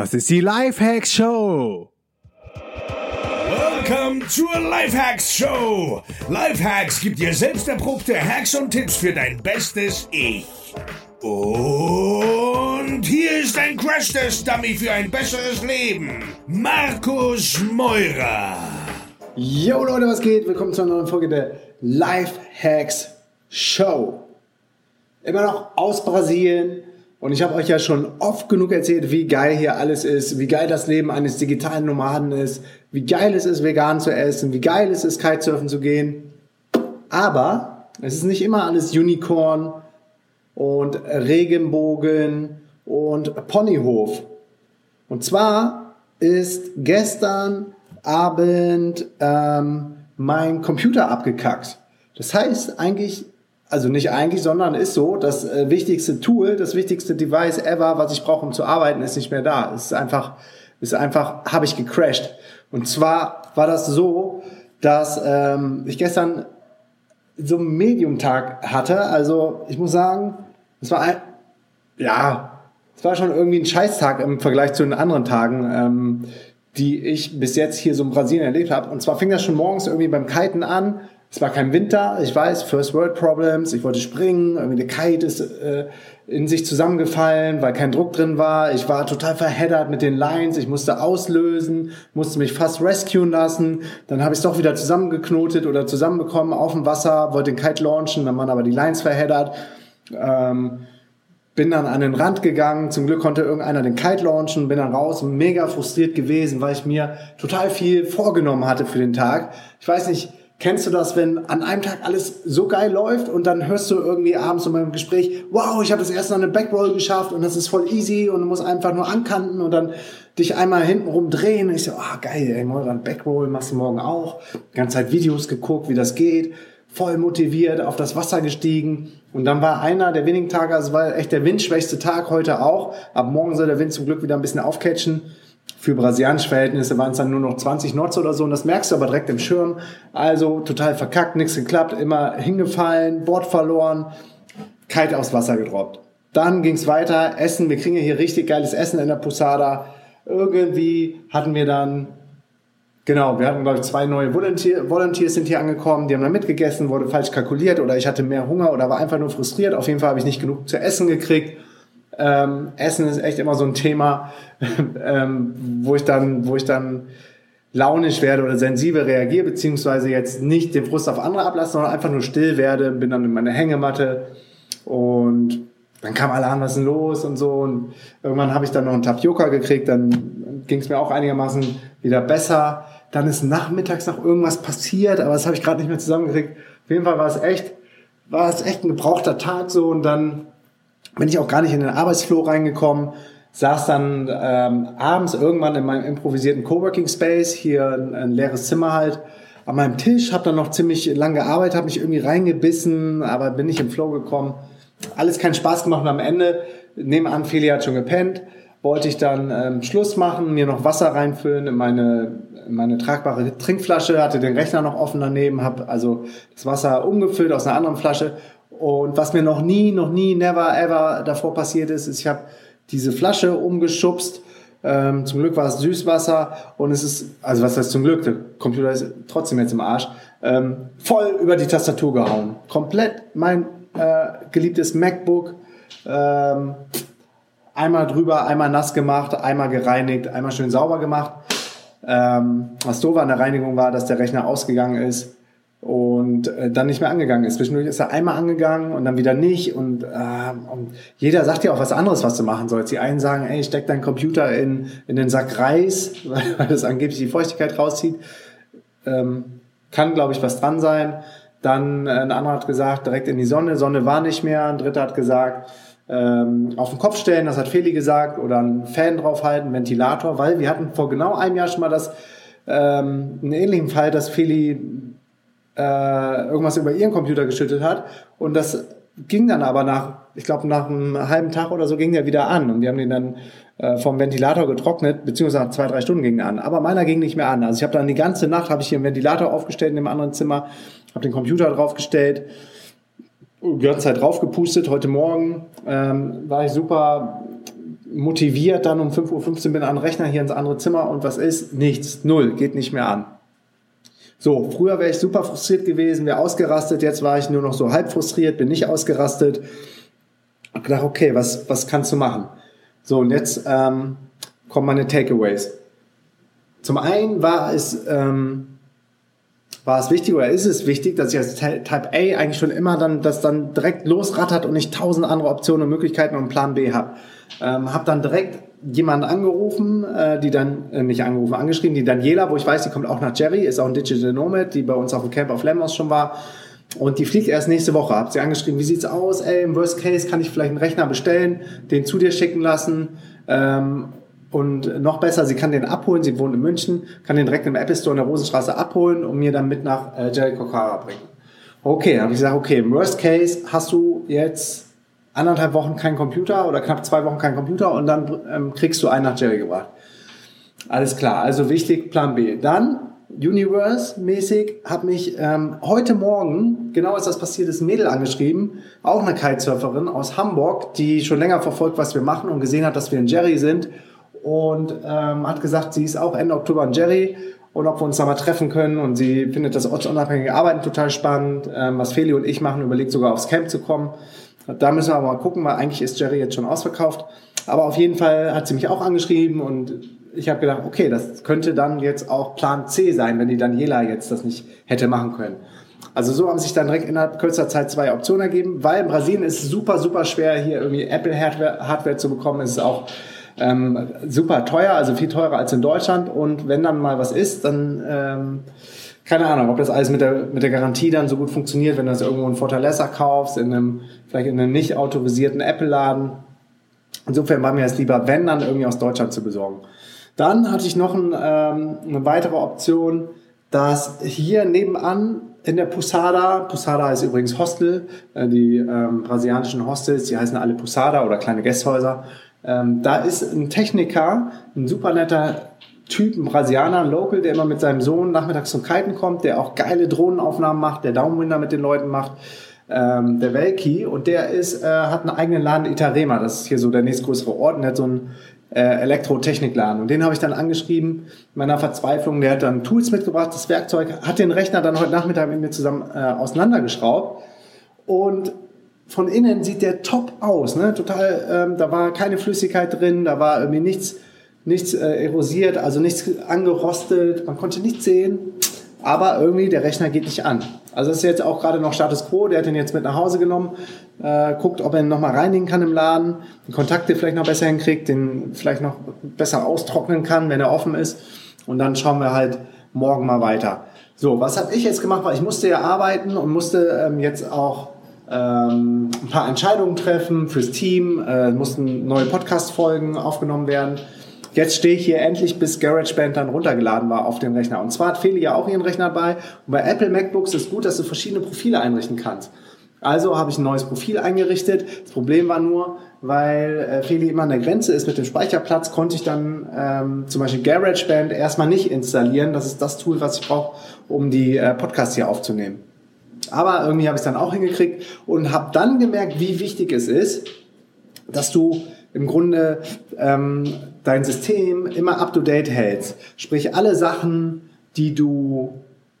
Das ist die Lifehacks Show. Welcome zur Lifehacks Show. Lifehacks gibt dir selbst erprobte Hacks und Tipps für dein bestes Ich. Und hier ist ein Crash-Test-Dummy für ein besseres Leben. Markus Meurer. Yo Leute, was geht? Willkommen zu einer neuen Folge der Lifehacks Show. Immer noch aus Brasilien. Und ich habe euch ja schon oft genug erzählt, wie geil hier alles ist, wie geil das Leben eines digitalen Nomaden ist, wie geil es ist, vegan zu essen, wie geil es ist, Kitesurfen zu gehen. Aber es ist nicht immer alles Unicorn und Regenbogen und Ponyhof. Und zwar ist gestern Abend ähm, mein Computer abgekackt. Das heißt eigentlich also nicht eigentlich, sondern ist so, das äh, wichtigste Tool, das wichtigste Device ever, was ich brauche, um zu arbeiten, ist nicht mehr da. Es ist einfach, ist einfach, habe ich gecrashed. Und zwar war das so, dass ähm, ich gestern so einen Medium-Tag hatte. Also ich muss sagen, es war ein, ja, es war schon irgendwie ein Scheißtag im Vergleich zu den anderen Tagen, ähm, die ich bis jetzt hier so in Brasilien erlebt habe. Und zwar fing das schon morgens irgendwie beim Kiten an es war kein Winter, ich weiß, First World Problems, ich wollte springen, irgendwie der Kite ist äh, in sich zusammengefallen, weil kein Druck drin war. Ich war total verheddert mit den Lines, ich musste auslösen, musste mich fast rescuen lassen. Dann habe ich es doch wieder zusammengeknotet oder zusammenbekommen auf dem Wasser, wollte den Kite launchen, dann waren aber die Lines verheddert. Ähm, bin dann an den Rand gegangen. Zum Glück konnte irgendeiner den Kite launchen, bin dann raus, mega frustriert gewesen, weil ich mir total viel vorgenommen hatte für den Tag. Ich weiß nicht, Kennst du das, wenn an einem Tag alles so geil läuft und dann hörst du irgendwie abends in meinem Gespräch, wow, ich habe das erste Mal eine Backroll geschafft und das ist voll easy und du musst einfach nur ankanten und dann dich einmal hintenrum drehen. Und ich so, ah geil, ey, morgen Backroll machst du morgen auch. Die ganze Zeit Videos geguckt, wie das geht, voll motiviert, auf das Wasser gestiegen. Und dann war einer der wenigen Tage, also war echt der windschwächste Tag heute auch. Ab morgen soll der Wind zum Glück wieder ein bisschen aufcatchen für brasilianische Verhältnisse waren es dann nur noch 20 Knots oder so und das merkst du aber direkt im Schirm. Also total verkackt, nichts geklappt, immer hingefallen, Board verloren, kalt aufs Wasser gedroppt. Dann ging's weiter, Essen, wir kriegen ja hier richtig geiles Essen in der Posada. Irgendwie hatten wir dann, genau, wir hatten glaube ich zwei neue Volunteer, Volunteers sind hier angekommen, die haben dann mitgegessen, wurde falsch kalkuliert oder ich hatte mehr Hunger oder war einfach nur frustriert. Auf jeden Fall habe ich nicht genug zu essen gekriegt ähm, Essen ist echt immer so ein Thema, ähm, wo ich dann, wo ich dann launisch werde oder sensibel reagiere, beziehungsweise jetzt nicht den Frust auf andere ablasse, sondern einfach nur still werde, bin dann in meiner Hängematte und dann kam Alarm, was ist denn los und so und irgendwann habe ich dann noch einen Tapioca gekriegt, dann ging es mir auch einigermaßen wieder besser. Dann ist nachmittags noch irgendwas passiert, aber das habe ich gerade nicht mehr zusammengekriegt. Auf jeden Fall war es echt, war es echt ein gebrauchter Tag so und dann bin ich auch gar nicht in den Arbeitsflow reingekommen, saß dann ähm, abends irgendwann in meinem improvisierten Coworking Space, hier ein, ein leeres Zimmer halt, an meinem Tisch, habe dann noch ziemlich lang gearbeitet, habe mich irgendwie reingebissen, aber bin nicht im Flow gekommen. Alles keinen Spaß gemacht und am Ende, nebenan, Feli hat schon gepennt, wollte ich dann ähm, Schluss machen, mir noch Wasser reinfüllen in meine, in meine tragbare Trinkflasche, hatte den Rechner noch offen daneben, habe also das Wasser umgefüllt aus einer anderen Flasche und was mir noch nie, noch nie, never, ever davor passiert ist, ist, ich habe diese Flasche umgeschubst. Ähm, zum Glück war es Süßwasser und es ist, also was heißt zum Glück, der Computer ist trotzdem jetzt im Arsch, ähm, voll über die Tastatur gehauen. Komplett mein äh, geliebtes MacBook. Ähm, einmal drüber, einmal nass gemacht, einmal gereinigt, einmal schön sauber gemacht. Ähm, was doof an der Reinigung war, dass der Rechner ausgegangen ist und äh, dann nicht mehr angegangen ist. Zwischendurch ist er einmal angegangen und dann wieder nicht und, äh, und jeder sagt ja auch was anderes, was du machen sollst. Die einen sagen, ey, steck deinen Computer in, in den Sack Reis, weil das angeblich die Feuchtigkeit rauszieht. Ähm, kann, glaube ich, was dran sein. Dann äh, ein anderer hat gesagt, direkt in die Sonne. Sonne war nicht mehr. Ein dritter hat gesagt, ähm, auf den Kopf stellen, das hat Feli gesagt, oder einen Fan draufhalten, Ventilator, weil wir hatten vor genau einem Jahr schon mal das, ähm, einen ähnlichen Fall, dass Feli äh, irgendwas über ihren Computer geschüttet hat. Und das ging dann aber nach, ich glaube, nach einem halben Tag oder so ging der wieder an. Und wir haben den dann äh, vom Ventilator getrocknet, beziehungsweise nach zwei, drei Stunden ging er an. Aber meiner ging nicht mehr an. Also ich habe dann die ganze Nacht, habe ich hier einen Ventilator aufgestellt in dem anderen Zimmer, habe den Computer draufgestellt, die ganze Zeit draufgepustet. Heute Morgen ähm, war ich super motiviert dann um 5.15 Uhr bin an den Rechner hier ins andere Zimmer und was ist? Nichts, null, geht nicht mehr an. So, früher wäre ich super frustriert gewesen, wäre ausgerastet, jetzt war ich nur noch so halb frustriert, bin nicht ausgerastet. Hab gedacht, okay, was, was kannst du machen? So, und jetzt ähm, kommen meine Takeaways. Zum einen war es, ähm, war es wichtig oder ist es wichtig, dass ich als Type A eigentlich schon immer dann das dann direkt losrattert und nicht tausend andere Optionen und Möglichkeiten und Plan B habe. Ähm, habe dann direkt jemanden angerufen, äh, die dann, äh, nicht angerufen, angeschrieben, die Daniela, wo ich weiß, die kommt auch nach Jerry, ist auch ein Digital Nomad, die bei uns auf dem Camp auf Lemos schon war. Und die fliegt erst nächste Woche. Hab sie angeschrieben, wie sieht's aus? Ey, im Worst Case kann ich vielleicht einen Rechner bestellen, den zu dir schicken lassen. Ähm, und noch besser, sie kann den abholen, sie wohnt in München, kann den direkt im Apple Store in der Rosenstraße abholen und mir dann mit nach äh, Jericho Cara bringen. Okay, habe ich gesagt, okay, im Worst Case hast du jetzt anderthalb Wochen keinen Computer oder knapp zwei Wochen keinen Computer und dann ähm, kriegst du einen nach Jerry gebracht. Alles klar, also wichtig, Plan B. Dann Universe-mäßig hat mich ähm, heute Morgen, genau als das passiert ist, Mädel angeschrieben, auch eine Kitesurferin aus Hamburg, die schon länger verfolgt, was wir machen und gesehen hat, dass wir in Jerry sind und ähm, hat gesagt, sie ist auch Ende Oktober in Jerry und ob wir uns da mal treffen können und sie findet das ortsunabhängige Arbeiten total spannend, ähm, was Feli und ich machen, überlegt sogar aufs Camp zu kommen. Da müssen wir aber mal gucken, weil eigentlich ist Jerry jetzt schon ausverkauft. Aber auf jeden Fall hat sie mich auch angeschrieben und ich habe gedacht, okay, das könnte dann jetzt auch Plan C sein, wenn die Daniela jetzt das nicht hätte machen können. Also so haben sich dann direkt innerhalb kürzester Zeit zwei Optionen ergeben, weil in Brasilien ist es super, super schwer, hier irgendwie Apple-Hardware Hardware zu bekommen. Es ist auch ähm, super teuer, also viel teurer als in Deutschland. Und wenn dann mal was ist, dann ähm, keine Ahnung, ob das alles mit der, mit der Garantie dann so gut funktioniert, wenn du das irgendwo in Fortaleza kaufst, in einem, vielleicht in einem nicht autorisierten Apple-Laden. Insofern war mir es lieber, wenn dann irgendwie aus Deutschland zu besorgen. Dann hatte ich noch ein, ähm, eine weitere Option, dass hier nebenan in der Posada, Posada ist übrigens Hostel, äh, die ähm, brasilianischen Hostels, die heißen alle Posada oder kleine Gästhäuser. Ähm, da ist ein Techniker, ein super netter Typ, ein Brasilianer, ein Local, der immer mit seinem Sohn nachmittags zum Kiten kommt, der auch geile Drohnenaufnahmen macht, der Downwinder mit den Leuten macht, ähm, der Welki und der ist, äh, hat einen eigenen Laden Itarema, das ist hier so der nächstgrößere Ort und der hat so einen äh, Elektrotechnikladen. Und den habe ich dann angeschrieben, in meiner Verzweiflung, der hat dann Tools mitgebracht, das Werkzeug, hat den Rechner dann heute Nachmittag mit mir zusammen äh, auseinandergeschraubt. Und von innen sieht der top aus, ne? Total, ähm, da war keine Flüssigkeit drin, da war irgendwie nichts nichts äh, erosiert, also nichts angerostet, man konnte nichts sehen, aber irgendwie der Rechner geht nicht an. Also das ist jetzt auch gerade noch Status Quo, der hat den jetzt mit nach Hause genommen, äh, guckt, ob er ihn nochmal reinigen kann im Laden, den Kontakte vielleicht noch besser hinkriegt, den vielleicht noch besser austrocknen kann, wenn er offen ist und dann schauen wir halt morgen mal weiter. So, was habe ich jetzt gemacht? Weil ich musste ja arbeiten und musste ähm, jetzt auch ähm, ein paar Entscheidungen treffen fürs Team, äh, mussten neue Podcast-Folgen aufgenommen werden. Jetzt stehe ich hier endlich, bis GarageBand dann runtergeladen war auf dem Rechner. Und zwar hat Feli ja auch ihren Rechner bei. Und bei Apple MacBooks ist gut, dass du verschiedene Profile einrichten kannst. Also habe ich ein neues Profil eingerichtet. Das Problem war nur, weil äh, Feli immer an der Grenze ist mit dem Speicherplatz, konnte ich dann ähm, zum Beispiel GarageBand erstmal nicht installieren. Das ist das Tool, was ich brauche, um die äh, Podcasts hier aufzunehmen. Aber irgendwie habe ich es dann auch hingekriegt und habe dann gemerkt, wie wichtig es ist, dass du im Grunde ähm, dein System immer up-to-date hältst. Sprich, alle Sachen, die du,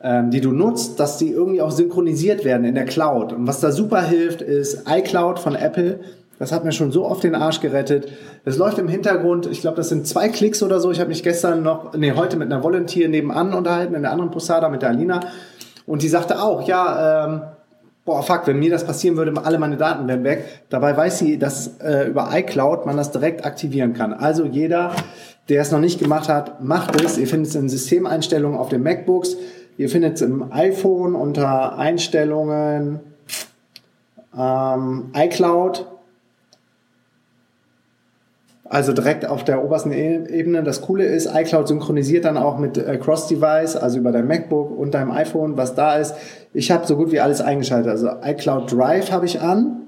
ähm, die du nutzt, dass die irgendwie auch synchronisiert werden in der Cloud. Und was da super hilft, ist iCloud von Apple. Das hat mir schon so oft den Arsch gerettet. Es läuft im Hintergrund, ich glaube, das sind zwei Klicks oder so. Ich habe mich gestern noch, nee, heute mit einer Volunteer nebenan unterhalten, in der anderen Posada mit der Alina. Und die sagte auch, ja, ähm, boah, fuck, wenn mir das passieren würde, alle meine Daten wären weg. Dabei weiß sie, dass äh, über iCloud man das direkt aktivieren kann. Also jeder, der es noch nicht gemacht hat, macht es. Ihr findet es in Systemeinstellungen auf den MacBooks. Ihr findet es im iPhone unter Einstellungen ähm, iCloud also direkt auf der obersten e- Ebene. Das Coole ist, iCloud synchronisiert dann auch mit äh, Cross-Device, also über dein MacBook und deinem iPhone, was da ist. Ich habe so gut wie alles eingeschaltet. Also iCloud Drive habe ich an.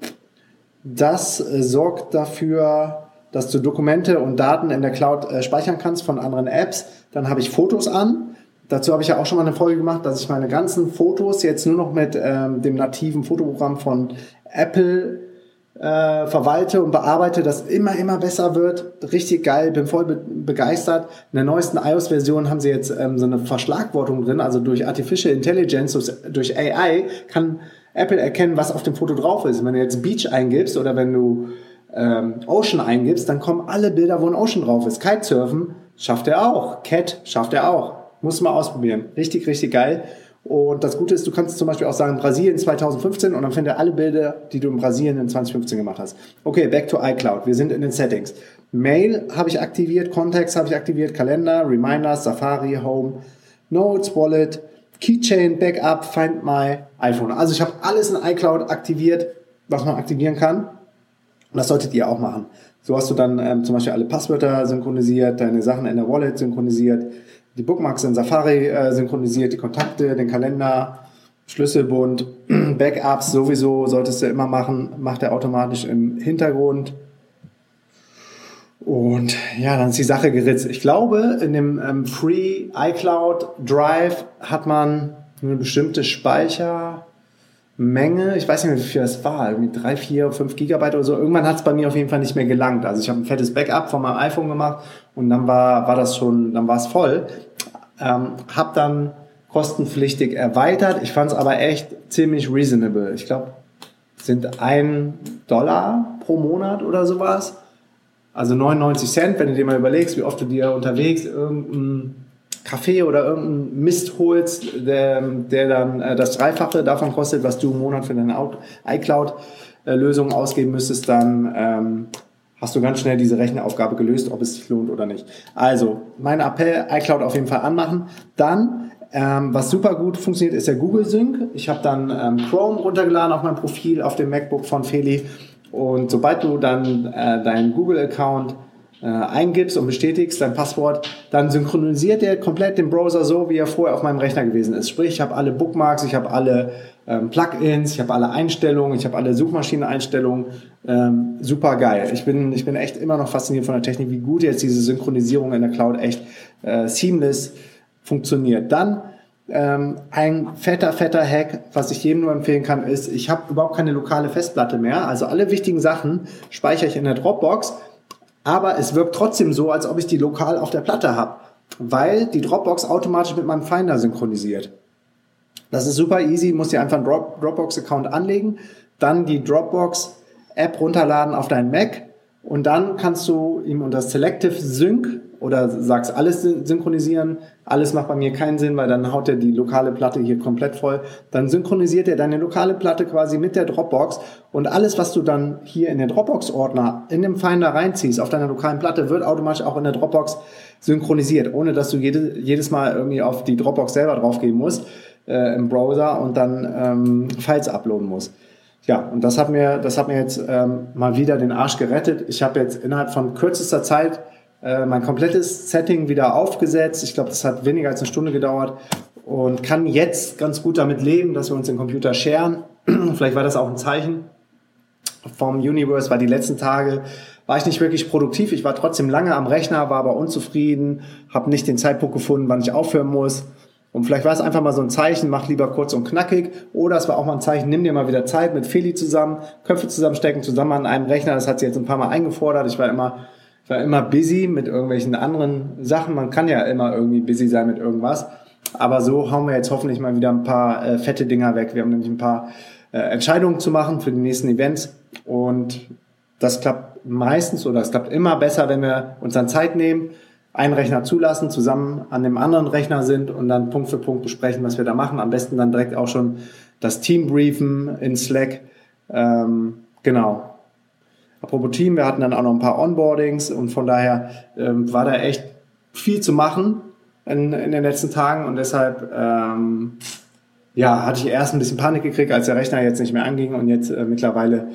Das äh, sorgt dafür, dass du Dokumente und Daten in der Cloud äh, speichern kannst von anderen Apps. Dann habe ich Fotos an. Dazu habe ich ja auch schon mal eine Folge gemacht, dass ich meine ganzen Fotos jetzt nur noch mit ähm, dem nativen Fotoprogramm von Apple äh, verwalte und bearbeite, das immer, immer besser wird. Richtig geil, bin voll be begeistert. In der neuesten iOS-Version haben sie jetzt ähm, so eine Verschlagwortung drin, also durch Artificial Intelligence, durch AI kann Apple erkennen, was auf dem Foto drauf ist. Wenn du jetzt Beach eingibst oder wenn du ähm, Ocean eingibst, dann kommen alle Bilder, wo ein Ocean drauf ist. Kitesurfen schafft er auch. Cat schafft er auch. Muss mal ausprobieren. Richtig, richtig geil. Und das Gute ist, du kannst zum Beispiel auch sagen Brasilien 2015 und dann findet er alle Bilder, die du in Brasilien in 2015 gemacht hast. Okay, back to iCloud. Wir sind in den Settings. Mail habe ich aktiviert, Contacts habe ich aktiviert, Kalender, Reminders, Safari, Home, Notes, Wallet, Keychain, Backup, Find My, iPhone. Also ich habe alles in iCloud aktiviert, was man aktivieren kann. Und das solltet ihr auch machen. So hast du dann ähm, zum Beispiel alle Passwörter synchronisiert, deine Sachen in der Wallet synchronisiert, die Bookmarks in Safari äh, synchronisiert, die Kontakte, den Kalender, Schlüsselbund, Backups sowieso solltest du immer machen, macht er automatisch im Hintergrund. Und ja, dann ist die Sache geritzt. Ich glaube, in dem ähm, Free iCloud Drive hat man eine bestimmte Speichermenge. Ich weiß nicht mehr, wie viel das war. Irgendwie drei, vier, fünf Gigabyte oder so. Irgendwann hat es bei mir auf jeden Fall nicht mehr gelangt. Also ich habe ein fettes Backup von meinem iPhone gemacht und dann war, war das schon, dann war es voll. Ähm, hab dann kostenpflichtig erweitert. Ich fand es aber echt ziemlich reasonable. Ich glaube, sind ein Dollar pro Monat oder sowas. Also 99 Cent, wenn du dir mal überlegst, wie oft du dir unterwegs irgendeinen Kaffee oder irgendeinen Mist holst, der, der dann äh, das Dreifache davon kostet, was du im Monat für deine iCloud-Lösung ausgeben müsstest, dann ähm, hast du ganz schnell diese Rechnaufgabe gelöst, ob es sich lohnt oder nicht. Also, mein Appell, iCloud auf jeden Fall anmachen. Dann, ähm, was super gut funktioniert, ist der Google Sync. Ich habe dann ähm, Chrome runtergeladen auf mein Profil auf dem MacBook von Feli. Und sobald du dann äh, deinen Google-Account äh, eingibst und bestätigst dein Passwort, dann synchronisiert er komplett den Browser so, wie er vorher auf meinem Rechner gewesen ist. Sprich, ich habe alle Bookmarks, ich habe alle ähm, Plugins, ich habe alle Einstellungen, ich habe alle Suchmaschineneinstellungen. Ähm, super geil. Ich bin, ich bin echt immer noch fasziniert von der Technik, wie gut jetzt diese Synchronisierung in der Cloud echt äh, seamless funktioniert. Dann ähm, ein fetter, fetter Hack, was ich jedem nur empfehlen kann, ist, ich habe überhaupt keine lokale Festplatte mehr. Also alle wichtigen Sachen speichere ich in der Dropbox aber es wirkt trotzdem so, als ob ich die lokal auf der Platte habe, weil die Dropbox automatisch mit meinem Finder synchronisiert. Das ist super easy, musst dir einfach einen Dropbox-Account anlegen, dann die Dropbox-App runterladen auf deinen Mac und dann kannst du ihm unter Selective Sync oder sagst alles synchronisieren, alles macht bei mir keinen Sinn, weil dann haut er die lokale Platte hier komplett voll. Dann synchronisiert er deine lokale Platte quasi mit der Dropbox und alles, was du dann hier in den Dropbox-Ordner in dem Finder reinziehst auf deiner lokalen Platte, wird automatisch auch in der Dropbox synchronisiert, ohne dass du jede, jedes Mal irgendwie auf die Dropbox selber draufgehen musst äh, im Browser und dann ähm, Files uploaden musst. Ja, und das hat mir, das hat mir jetzt ähm, mal wieder den Arsch gerettet. Ich habe jetzt innerhalb von kürzester Zeit äh, mein komplettes Setting wieder aufgesetzt. Ich glaube, das hat weniger als eine Stunde gedauert und kann jetzt ganz gut damit leben, dass wir uns den Computer scheren. Vielleicht war das auch ein Zeichen vom Universe, weil die letzten Tage war ich nicht wirklich produktiv. Ich war trotzdem lange am Rechner, war aber unzufrieden, habe nicht den Zeitpunkt gefunden, wann ich aufhören muss. Und vielleicht war es einfach mal so ein Zeichen, mach lieber kurz und knackig. Oder es war auch mal ein Zeichen, nimm dir mal wieder Zeit mit Feli zusammen, Köpfe zusammenstecken, zusammen an einem Rechner. Das hat sie jetzt ein paar Mal eingefordert. Ich war immer war immer busy mit irgendwelchen anderen Sachen. Man kann ja immer irgendwie busy sein mit irgendwas. Aber so hauen wir jetzt hoffentlich mal wieder ein paar äh, fette Dinger weg. Wir haben nämlich ein paar äh, Entscheidungen zu machen für die nächsten Events. Und das klappt meistens oder es klappt immer besser, wenn wir uns dann Zeit nehmen, einen Rechner zulassen, zusammen an dem anderen Rechner sind und dann Punkt für Punkt besprechen, was wir da machen. Am besten dann direkt auch schon das Team briefen in Slack. Ähm, genau. Apropos Team, wir hatten dann auch noch ein paar Onboardings und von daher ähm, war da echt viel zu machen in, in den letzten Tagen und deshalb ähm, ja, hatte ich erst ein bisschen Panik gekriegt, als der Rechner jetzt nicht mehr anging und jetzt äh, mittlerweile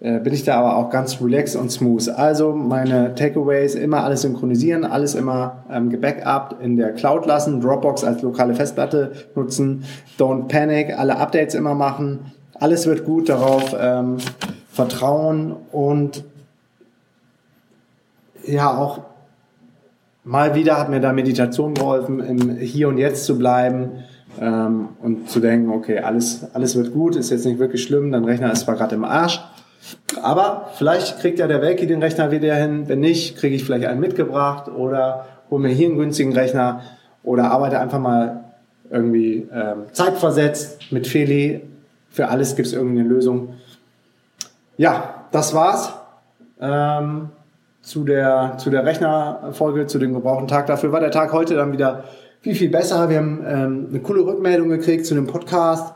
äh, bin ich da aber auch ganz relaxed und smooth. Also meine Takeaways immer alles synchronisieren, alles immer ähm, gebackupt in der Cloud lassen, Dropbox als lokale Festplatte nutzen, don't panic, alle Updates immer machen, alles wird gut darauf. Ähm, Vertrauen und ja auch mal wieder hat mir da Meditation geholfen, im Hier und Jetzt zu bleiben ähm, und zu denken, okay, alles, alles wird gut, ist jetzt nicht wirklich schlimm, dein Rechner ist zwar gerade im Arsch, Aber vielleicht kriegt ja der Welki den Rechner wieder hin. Wenn nicht, kriege ich vielleicht einen mitgebracht oder hole mir hier einen günstigen Rechner oder arbeite einfach mal irgendwie ähm, zeitversetzt mit Feli. Für alles gibt es irgendeine Lösung. Ja, das war's ähm, zu der, zu der Rechnerfolge, zu dem gebrauchten Tag. Dafür war der Tag heute dann wieder viel, viel besser. Wir haben ähm, eine coole Rückmeldung gekriegt zu dem Podcast.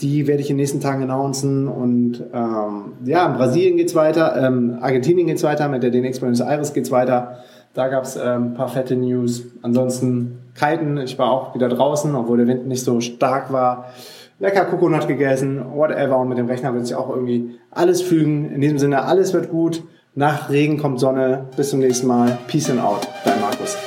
Die werde ich in den nächsten Tagen announcen. Und ähm, ja, in Brasilien geht's weiter, ähm, Argentinien geht's weiter, mit der DNX Buenos Aires geht's weiter. Da gab's ähm, ein paar fette News. Ansonsten kiten, ich war auch wieder draußen, obwohl der Wind nicht so stark war. Lecker Kokonat gegessen, whatever. Und mit dem Rechner wird sich auch irgendwie alles fügen. In diesem Sinne, alles wird gut. Nach Regen kommt Sonne. Bis zum nächsten Mal. Peace and out. Dein Markus.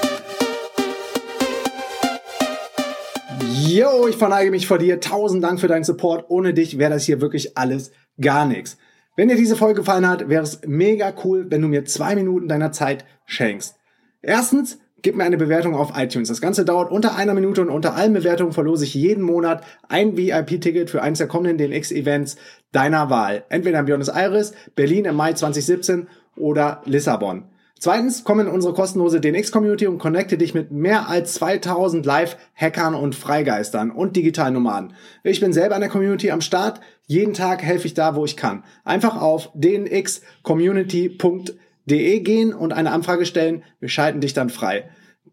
Yo, ich verneige mich vor dir. Tausend Dank für deinen Support. Ohne dich wäre das hier wirklich alles gar nichts. Wenn dir diese Folge gefallen hat, wäre es mega cool, wenn du mir zwei Minuten deiner Zeit schenkst. Erstens, gib mir eine Bewertung auf iTunes. Das Ganze dauert unter einer Minute und unter allen Bewertungen verlose ich jeden Monat ein VIP-Ticket für eines der kommenden DNX-Events deiner Wahl. Entweder in Buenos Aires, Berlin im Mai 2017 oder Lissabon. Zweitens, komm in unsere kostenlose DNX-Community und connecte dich mit mehr als 2000 Live-Hackern und Freigeistern und digitalen Nomaden. Ich bin selber in der Community am Start. Jeden Tag helfe ich da, wo ich kann. Einfach auf dnxcommunity.de de gehen und eine Anfrage stellen. Wir schalten dich dann frei.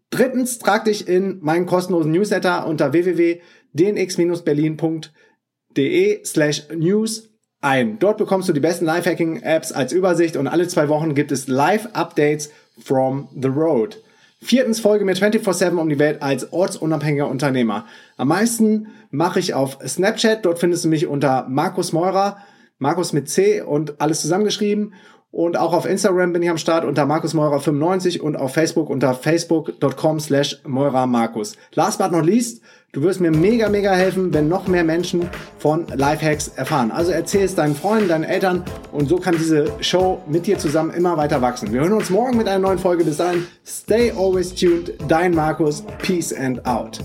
Drittens, trag dich in meinen kostenlosen Newsletter unter www.dnx-berlin.de slash news ein. Dort bekommst du die besten Lifehacking-Apps als Übersicht und alle zwei Wochen gibt es Live-Updates from the road. Viertens folge mir 24-7 um die Welt als ortsunabhängiger Unternehmer. Am meisten mache ich auf Snapchat. Dort findest du mich unter Markus Meurer, Markus mit C und alles zusammengeschrieben. Und auch auf Instagram bin ich am Start unter markusmeurer95 und auf Facebook unter facebook.com slash meurermarkus. Last but not least, du wirst mir mega, mega helfen, wenn noch mehr Menschen von Lifehacks erfahren. Also erzähl es deinen Freunden, deinen Eltern und so kann diese Show mit dir zusammen immer weiter wachsen. Wir hören uns morgen mit einer neuen Folge. Bis dahin, stay always tuned. Dein Markus. Peace and out.